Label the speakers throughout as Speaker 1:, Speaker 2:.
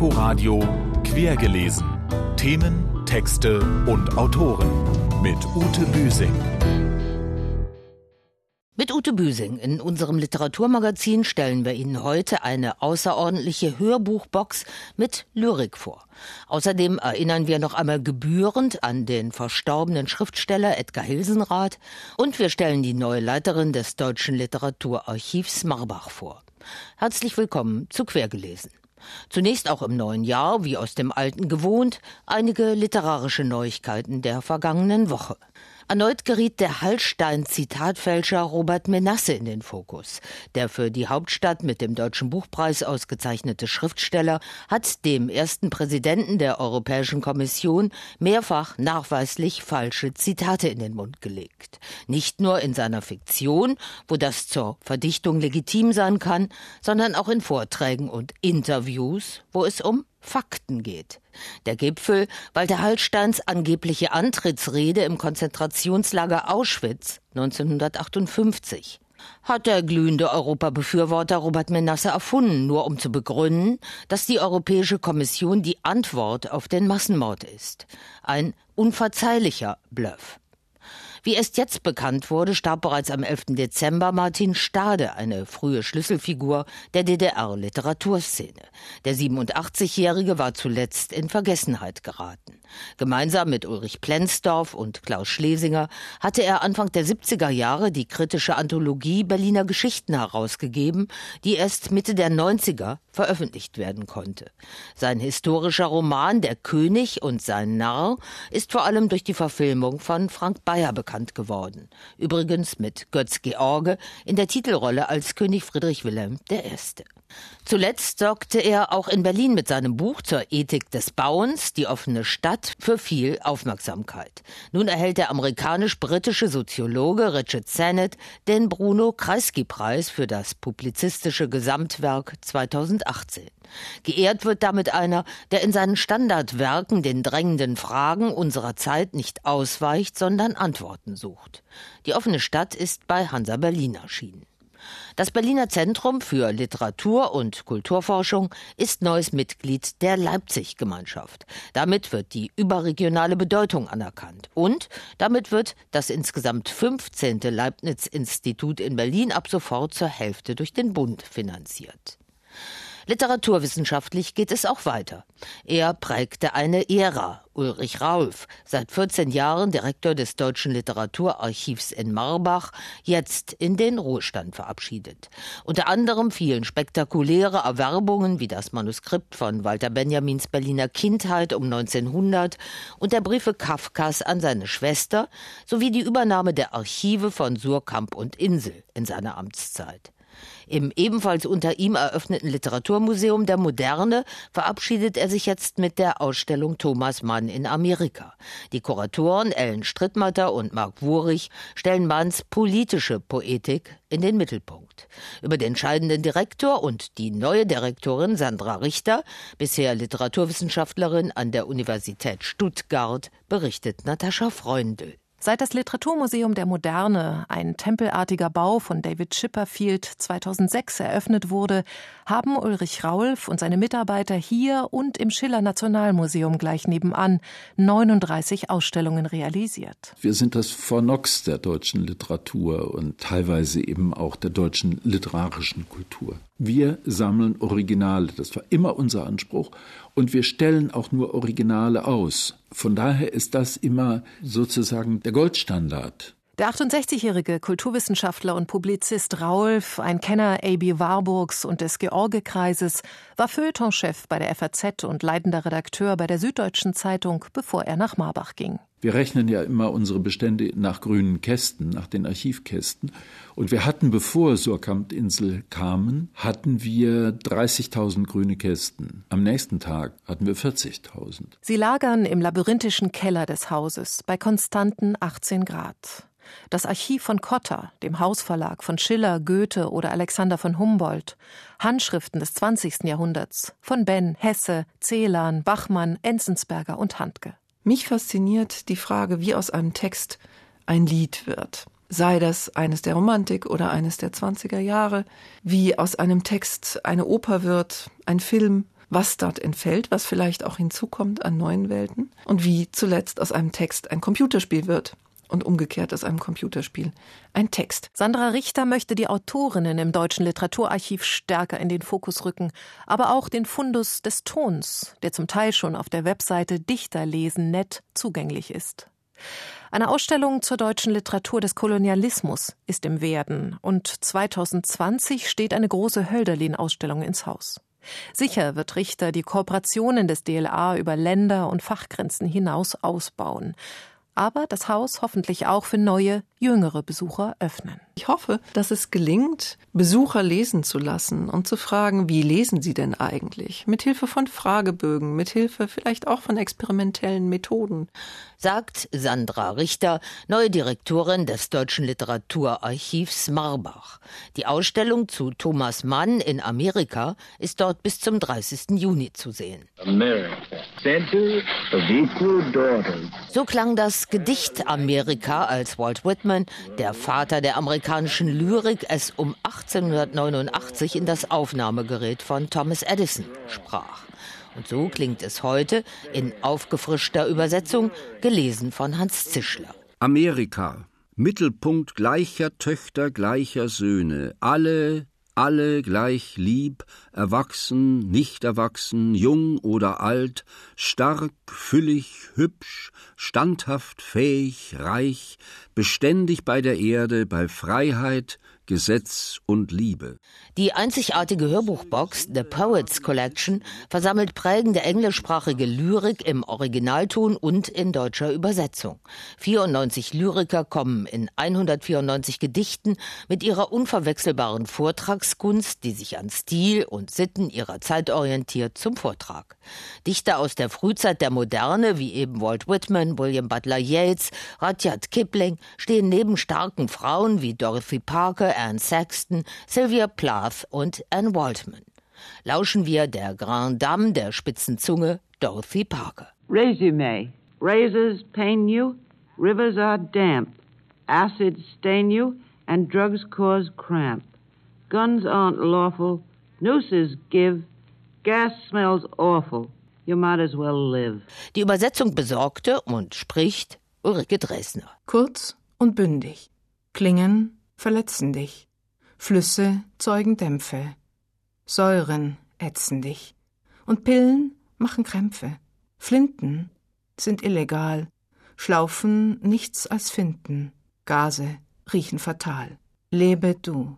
Speaker 1: Inforadio Quergelesen. Themen, Texte und Autoren mit Ute Büsing.
Speaker 2: Mit Ute Büsing in unserem Literaturmagazin stellen wir Ihnen heute eine außerordentliche Hörbuchbox mit Lyrik vor. Außerdem erinnern wir noch einmal gebührend an den verstorbenen Schriftsteller Edgar Hilsenrath und wir stellen die neue Leiterin des Deutschen Literaturarchivs Marbach vor. Herzlich willkommen zu Quergelesen. Zunächst auch im neuen Jahr, wie aus dem alten gewohnt, einige literarische Neuigkeiten der vergangenen Woche. Erneut geriet der Hallstein-Zitatfälscher Robert Menasse in den Fokus. Der für die Hauptstadt mit dem Deutschen Buchpreis ausgezeichnete Schriftsteller hat dem ersten Präsidenten der Europäischen Kommission mehrfach nachweislich falsche Zitate in den Mund gelegt. Nicht nur in seiner Fiktion, wo das zur Verdichtung legitim sein kann, sondern auch in Vorträgen und Interviews, wo es um Fakten geht. Der Gipfel, weil der Hallsteins angebliche Antrittsrede im Konzentrationslager Auschwitz 1958 hat der glühende Europabefürworter Robert Menasse erfunden, nur um zu begründen, dass die Europäische Kommission die Antwort auf den Massenmord ist. Ein unverzeihlicher Bluff. Wie erst jetzt bekannt wurde, starb bereits am 11. Dezember Martin Stade, eine frühe Schlüsselfigur der DDR-Literaturszene. Der 87-Jährige war zuletzt in Vergessenheit geraten. Gemeinsam mit Ulrich Plenzdorf und Klaus Schlesinger hatte er Anfang der 70er Jahre die kritische Anthologie Berliner Geschichten herausgegeben, die erst Mitte der 90er veröffentlicht werden konnte. Sein historischer Roman Der König und sein Narr ist vor allem durch die Verfilmung von Frank Bayer bekannt geworden. Übrigens mit Götz George in der Titelrolle als König Friedrich Wilhelm I. Zuletzt sorgte er auch in Berlin mit seinem Buch zur Ethik des Bauens, die offene Stadt, für viel Aufmerksamkeit. Nun erhält der amerikanisch-britische Soziologe Richard Sennett den Bruno Kreisky-Preis für das publizistische Gesamtwerk 2018. Geehrt wird damit einer, der in seinen Standardwerken den drängenden Fragen unserer Zeit nicht ausweicht, sondern Antworten sucht. Die offene Stadt ist bei Hansa Berlin erschienen. Das Berliner Zentrum für Literatur und Kulturforschung ist neues Mitglied der Leipzig-Gemeinschaft. Damit wird die überregionale Bedeutung anerkannt. Und damit wird das insgesamt 15. Leibniz-Institut in Berlin ab sofort zur Hälfte durch den Bund finanziert. Literaturwissenschaftlich geht es auch weiter. Er prägte eine Ära. Ulrich Raulf, seit 14 Jahren Direktor des Deutschen Literaturarchivs in Marbach, jetzt in den Ruhestand verabschiedet. Unter anderem fielen spektakuläre Erwerbungen wie das Manuskript von Walter Benjamins Berliner Kindheit um 1900 und der Briefe Kafkas an seine Schwester sowie die Übernahme der Archive von Surkamp und Insel in seiner Amtszeit. Im ebenfalls unter ihm eröffneten Literaturmuseum der Moderne verabschiedet er sich jetzt mit der Ausstellung Thomas Mann in Amerika. Die Kuratoren Ellen Strittmatter und Marc Wurich stellen Manns politische Poetik in den Mittelpunkt. Über den scheidenden Direktor und die neue Direktorin Sandra Richter, bisher Literaturwissenschaftlerin an der Universität Stuttgart, berichtet Natascha Freundl.
Speaker 3: Seit das Literaturmuseum der Moderne, ein tempelartiger Bau von David Chipperfield 2006 eröffnet wurde, haben Ulrich Raulf und seine Mitarbeiter hier und im Schiller Nationalmuseum gleich nebenan 39 Ausstellungen realisiert.
Speaker 4: Wir sind das Fornox der deutschen Literatur und teilweise eben auch der deutschen literarischen Kultur. Wir sammeln Originale, das war immer unser Anspruch, und wir stellen auch nur Originale aus. Von daher ist das immer sozusagen der Goldstandard.
Speaker 3: Der 68-jährige Kulturwissenschaftler und Publizist Raulf, ein Kenner A.B. Warburgs und des George-Kreises, war Feuilletonchef bei der FAZ und leitender Redakteur bei der Süddeutschen Zeitung, bevor er nach Marbach ging.
Speaker 4: Wir rechnen ja immer unsere Bestände nach grünen Kästen, nach den Archivkästen. Und wir hatten, bevor Surkamp-Insel kamen, hatten wir 30.000 grüne Kästen. Am nächsten Tag hatten wir 40.000.
Speaker 3: Sie lagern im labyrinthischen Keller des Hauses bei konstanten 18 Grad. Das Archiv von Cotta, dem Hausverlag von Schiller, Goethe oder Alexander von Humboldt, Handschriften des 20. Jahrhunderts von Benn, Hesse, Celan, Bachmann, Enzensberger und Handke.
Speaker 5: Mich fasziniert die Frage, wie aus einem Text ein Lied wird. Sei das eines der Romantik oder eines der 20er Jahre, wie aus einem Text eine Oper wird, ein Film, was dort entfällt, was vielleicht auch hinzukommt an neuen Welten und wie zuletzt aus einem Text ein Computerspiel wird und umgekehrt aus einem Computerspiel ein Text.
Speaker 3: Sandra Richter möchte die Autorinnen im Deutschen Literaturarchiv stärker in den Fokus rücken, aber auch den Fundus des Tons, der zum Teil schon auf der Webseite Dichterlesen.net zugänglich ist. Eine Ausstellung zur deutschen Literatur des Kolonialismus ist im Werden und 2020 steht eine große Hölderlin-Ausstellung ins Haus. Sicher wird Richter die Kooperationen des DLA über Länder und Fachgrenzen hinaus ausbauen aber das Haus hoffentlich auch für neue, jüngere Besucher öffnen.
Speaker 5: Ich hoffe, dass es gelingt, Besucher lesen zu lassen und zu fragen, wie lesen sie denn eigentlich? Mithilfe von Fragebögen, mithilfe vielleicht auch von experimentellen Methoden.
Speaker 2: Sagt Sandra Richter, neue Direktorin des Deutschen Literaturarchivs Marbach. Die Ausstellung zu Thomas Mann in Amerika ist dort bis zum 30. Juni zu sehen. America, center of equal daughters. So klang das Gedicht Amerika, als Walt Whitman, der Vater der amerikanischen Lyrik, es um 1889 in das Aufnahmegerät von Thomas Edison sprach. Und so klingt es heute in aufgefrischter Übersetzung, gelesen von Hans Zischler.
Speaker 6: Amerika, Mittelpunkt gleicher Töchter, gleicher Söhne, alle alle gleich lieb, erwachsen, nicht erwachsen, jung oder alt, stark, füllig, hübsch, standhaft, fähig, reich, beständig bei der Erde, bei Freiheit, Gesetz und Liebe.
Speaker 2: Die einzigartige Hörbuchbox The Poets Collection versammelt prägende englischsprachige Lyrik im Originalton und in deutscher Übersetzung. 94 Lyriker kommen in 194 Gedichten mit ihrer unverwechselbaren Vortragskunst, die sich an Stil und Sitten ihrer Zeit orientiert, zum Vortrag. Dichter aus der Frühzeit der Moderne, wie eben Walt Whitman, William Butler Yeats, Rudyard Kipling, stehen neben starken Frauen wie Dorothy Parker, Anne Sexton, Sylvia Plath und Anne Waldman. Lauschen wir der Grand Dame der spitzen Zunge, Dorothy Parker.
Speaker 7: Resume. Razors pain you, rivers are damp, acids stain you, and drugs cause cramp. Guns aren't lawful, nooses give, gas smells awful. You might as well live.
Speaker 2: Die Übersetzung besorgte und spricht Ulrike Dresner.
Speaker 8: Kurz und bündig. Klingen verletzen dich. Flüsse zeugen Dämpfe. Säuren ätzen dich. Und Pillen machen Krämpfe. Flinten sind illegal. Schlaufen nichts als finden. Gase riechen fatal. Lebe du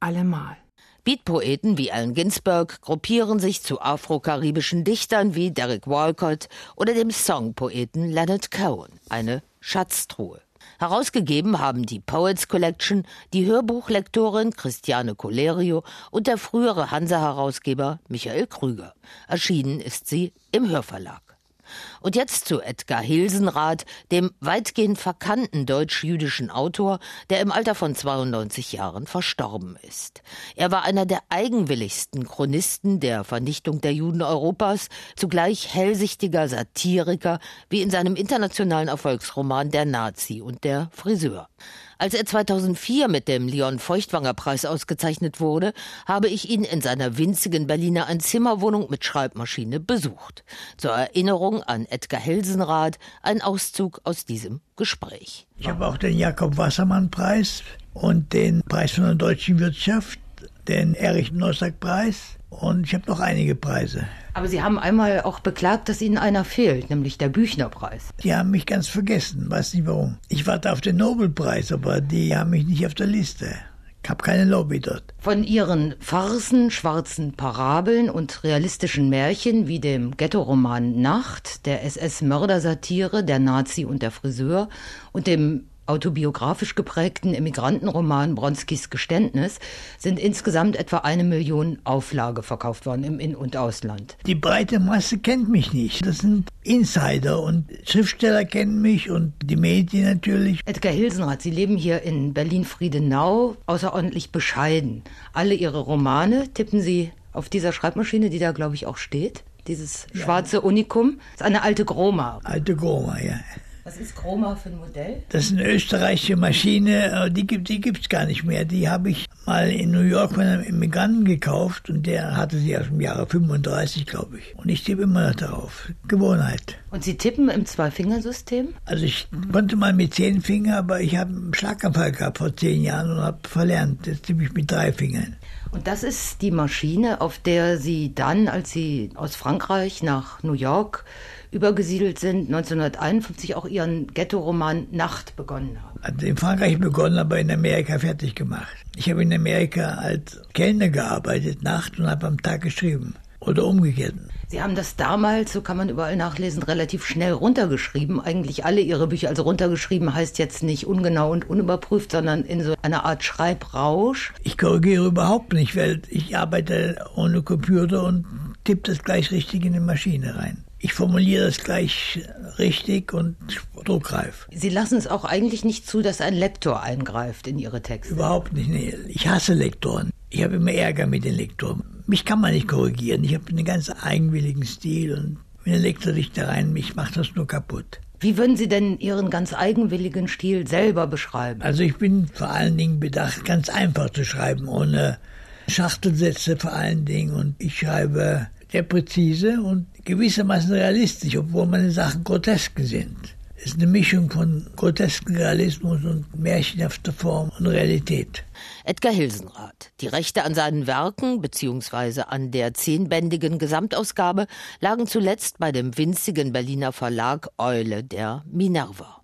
Speaker 8: allemal.
Speaker 2: Beatpoeten wie Allen Ginsberg gruppieren sich zu afrokaribischen Dichtern wie Derek Walcott oder dem Songpoeten Leonard Cohen. Eine Schatztruhe. Herausgegeben haben die Poets Collection die Hörbuchlektorin Christiane Colerio und der frühere Hansa-Herausgeber Michael Krüger. Erschienen ist sie im Hörverlag. Und jetzt zu Edgar Hilsenrath, dem weitgehend verkannten deutsch-jüdischen Autor, der im Alter von 92 Jahren verstorben ist. Er war einer der eigenwilligsten Chronisten der Vernichtung der Juden Europas, zugleich hellsichtiger Satiriker, wie in seinem internationalen Erfolgsroman Der Nazi und der Friseur. Als er 2004 mit dem Leon Feuchtwanger Preis ausgezeichnet wurde, habe ich ihn in seiner winzigen Berliner Einzimmerwohnung mit Schreibmaschine besucht. Zur Erinnerung an Edgar Helsenrath ein Auszug aus diesem Gespräch.
Speaker 9: Ich habe auch den Jakob Wassermann Preis und den Preis von der deutschen Wirtschaft, den Erich Nossack Preis und ich habe noch einige Preise.
Speaker 2: Aber Sie haben einmal auch beklagt, dass Ihnen einer fehlt, nämlich der Büchnerpreis.
Speaker 9: Die haben mich ganz vergessen, weiß nicht warum. Ich warte auf den Nobelpreis, aber die haben mich nicht auf der Liste. Ich habe keine Lobby dort.
Speaker 2: Von ihren Farsen, schwarzen Parabeln und realistischen Märchen wie dem Ghetto-Roman Nacht, der SS-Mördersatire, der Nazi und der Friseur und dem autobiografisch geprägten Immigrantenroman Bronskis Geständnis sind insgesamt etwa eine Million Auflage verkauft worden im In- und Ausland.
Speaker 9: Die breite Masse kennt mich nicht. Das sind Insider und Schriftsteller kennen mich und die Medien natürlich.
Speaker 2: Edgar Hilsenrath, Sie leben hier in Berlin-Friedenau, außerordentlich bescheiden. Alle Ihre Romane tippen Sie auf dieser Schreibmaschine, die da, glaube ich, auch steht. Dieses schwarze ja. Unikum. Das ist eine alte Groma.
Speaker 9: Alte Groma, ja.
Speaker 2: Was ist Chroma für ein Modell?
Speaker 9: Das ist eine österreichische Maschine, die gibt die gibt's gar nicht mehr. Die habe ich mal in New York von einem Immigranten gekauft und der hatte sie aus dem Jahre 35, glaube ich. Und ich tippe immer noch darauf. Gewohnheit.
Speaker 2: Und Sie tippen im Zwei-Fingersystem?
Speaker 9: Also ich konnte mal mit zehn Fingern, aber ich habe einen Schlaganfall gehabt vor zehn Jahren und habe verlernt. Jetzt tippe ich mit drei Fingern.
Speaker 2: Und das ist die Maschine, auf der Sie dann, als Sie aus Frankreich nach New York übergesiedelt sind, 1951 auch Ihren Ghetto-Roman Nacht begonnen haben.
Speaker 9: Also in Frankreich begonnen, aber in Amerika fertig gemacht. Ich habe in Amerika als Kellner gearbeitet, Nacht und habe am Tag geschrieben. Oder umgekehrt.
Speaker 2: Sie haben das damals, so kann man überall nachlesen, relativ schnell runtergeschrieben. Eigentlich alle Ihre Bücher. Also runtergeschrieben heißt jetzt nicht ungenau und unüberprüft, sondern in so einer Art Schreibrausch.
Speaker 9: Ich korrigiere überhaupt nicht, weil ich arbeite ohne Computer und tippe das gleich richtig in die Maschine rein ich formuliere das gleich richtig und druckreif.
Speaker 2: Sie lassen es auch eigentlich nicht zu, dass ein Lektor eingreift in Ihre Texte.
Speaker 9: Überhaupt nicht. Nee. Ich hasse Lektoren. Ich habe immer Ärger mit den Lektoren. Mich kann man nicht korrigieren. Ich habe einen ganz eigenwilligen Stil und wenn der Lektor sich da rein, mich macht das nur kaputt.
Speaker 2: Wie würden Sie denn Ihren ganz eigenwilligen Stil selber beschreiben?
Speaker 9: Also ich bin vor allen Dingen bedacht, ganz einfach zu schreiben, ohne Schachtelsätze vor allen Dingen. Und ich schreibe sehr präzise und gewissermaßen realistisch, obwohl meine Sachen grotesk sind. Es ist eine Mischung von grotesken Realismus und märchenhafter Form und Realität.
Speaker 2: Edgar Hilsenrath. Die Rechte an seinen Werken bzw. an der zehnbändigen Gesamtausgabe lagen zuletzt bei dem winzigen Berliner Verlag Eule der Minerva.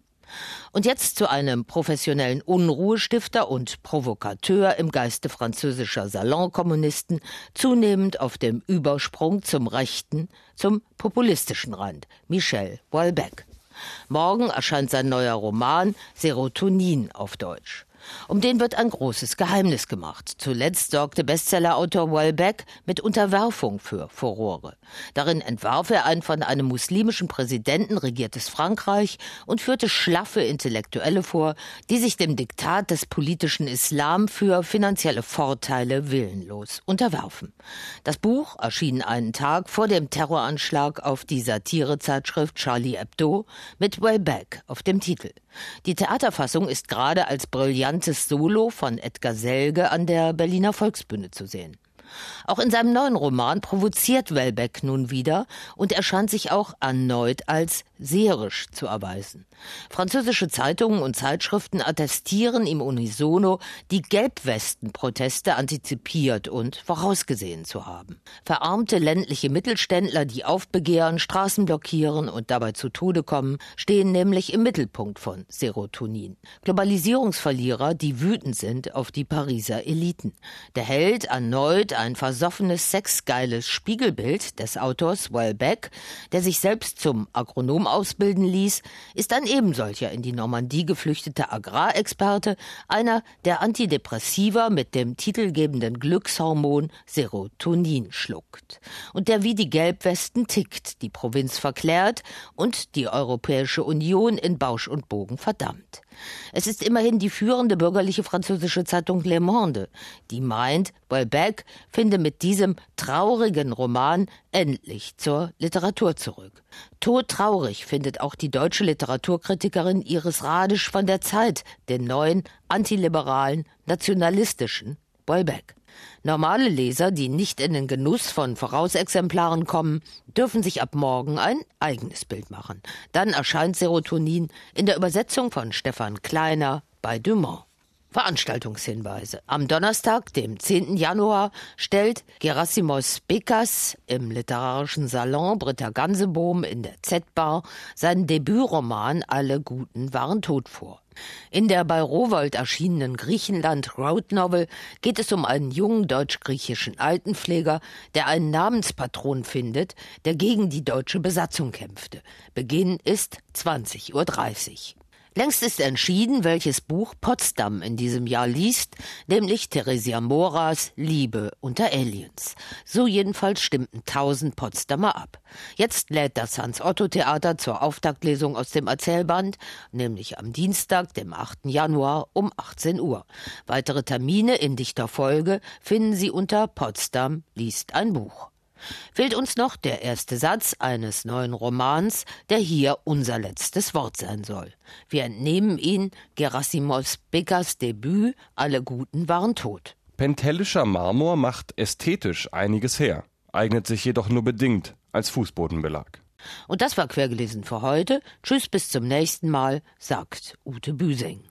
Speaker 2: Und jetzt zu einem professionellen Unruhestifter und Provokateur im Geiste französischer Salonkommunisten, zunehmend auf dem Übersprung zum rechten, zum populistischen Rand, Michel Houellebecq. Morgen erscheint sein neuer Roman Serotonin auf Deutsch. Um den wird ein großes Geheimnis gemacht. Zuletzt sorgte Bestsellerautor Welbeck mit Unterwerfung für Furore. Darin entwarf er ein von einem muslimischen Präsidenten regiertes Frankreich und führte schlaffe Intellektuelle vor, die sich dem Diktat des politischen Islam für finanzielle Vorteile willenlos unterwerfen. Das Buch erschien einen Tag vor dem Terroranschlag auf die Satirezeitschrift Charlie Hebdo mit Welbeck auf dem Titel. Die Theaterfassung ist gerade als brillantes Solo von Edgar Selge an der Berliner Volksbühne zu sehen. Auch in seinem neuen Roman provoziert Welbeck nun wieder und erscheint sich auch erneut als seherisch zu erweisen. Französische Zeitungen und Zeitschriften attestieren ihm unisono, die Gelbwesten-Proteste antizipiert und vorausgesehen zu haben. Verarmte ländliche Mittelständler, die aufbegehren, Straßen blockieren und dabei zu Tode kommen, stehen nämlich im Mittelpunkt von Serotonin. Globalisierungsverlierer, die wütend sind auf die Pariser Eliten. Der Held erneut ein versoffenes, sexgeiles Spiegelbild des Autors Wellbeck, der sich selbst zum Agronom ausbilden ließ, ist ein ebensolcher in die Normandie geflüchtete Agrarexperte, einer, der Antidepressiva mit dem titelgebenden Glückshormon Serotonin schluckt. Und der wie die Gelbwesten tickt, die Provinz verklärt und die Europäische Union in Bausch und Bogen verdammt. Es ist immerhin die führende bürgerliche französische Zeitung Le Monde, die meint, Welbeck finde mit diesem traurigen Roman endlich zur Literatur zurück. Todtraurig findet auch die deutsche Literaturkritikerin Iris Radisch von der Zeit den neuen antiliberalen, nationalistischen Welbeck. Normale Leser, die nicht in den Genuss von Vorausexemplaren kommen, dürfen sich ab morgen ein eigenes Bild machen. Dann erscheint Serotonin in der Übersetzung von Stefan Kleiner bei Dumont. Veranstaltungshinweise. Am Donnerstag, dem 10. Januar, stellt Gerasimos Bekas im literarischen Salon Britta Gansebohm in der Z-Bar seinen Debütroman Alle Guten waren tot vor. In der bei Rowold erschienenen Griechenland Road Novel geht es um einen jungen deutsch-griechischen Altenpfleger, der einen Namenspatron findet, der gegen die deutsche Besatzung kämpfte. Beginn ist 20.30 Uhr. Längst ist entschieden, welches Buch Potsdam in diesem Jahr liest, nämlich Theresia Moras Liebe unter Aliens. So jedenfalls stimmten tausend Potsdamer ab. Jetzt lädt das Hans-Otto-Theater zur Auftaktlesung aus dem Erzählband, nämlich am Dienstag, dem 8. Januar um 18 Uhr. Weitere Termine in dichter Folge finden Sie unter Potsdam liest ein Buch. Fehlt uns noch der erste Satz eines neuen Romans, der hier unser letztes Wort sein soll. Wir entnehmen ihn Gerasimos Beckers Debüt Alle Guten waren tot.
Speaker 10: Pentellischer Marmor macht ästhetisch einiges her, eignet sich jedoch nur bedingt als Fußbodenbelag.
Speaker 2: Und das war quergelesen für heute. Tschüss, bis zum nächsten Mal, sagt Ute Büsing.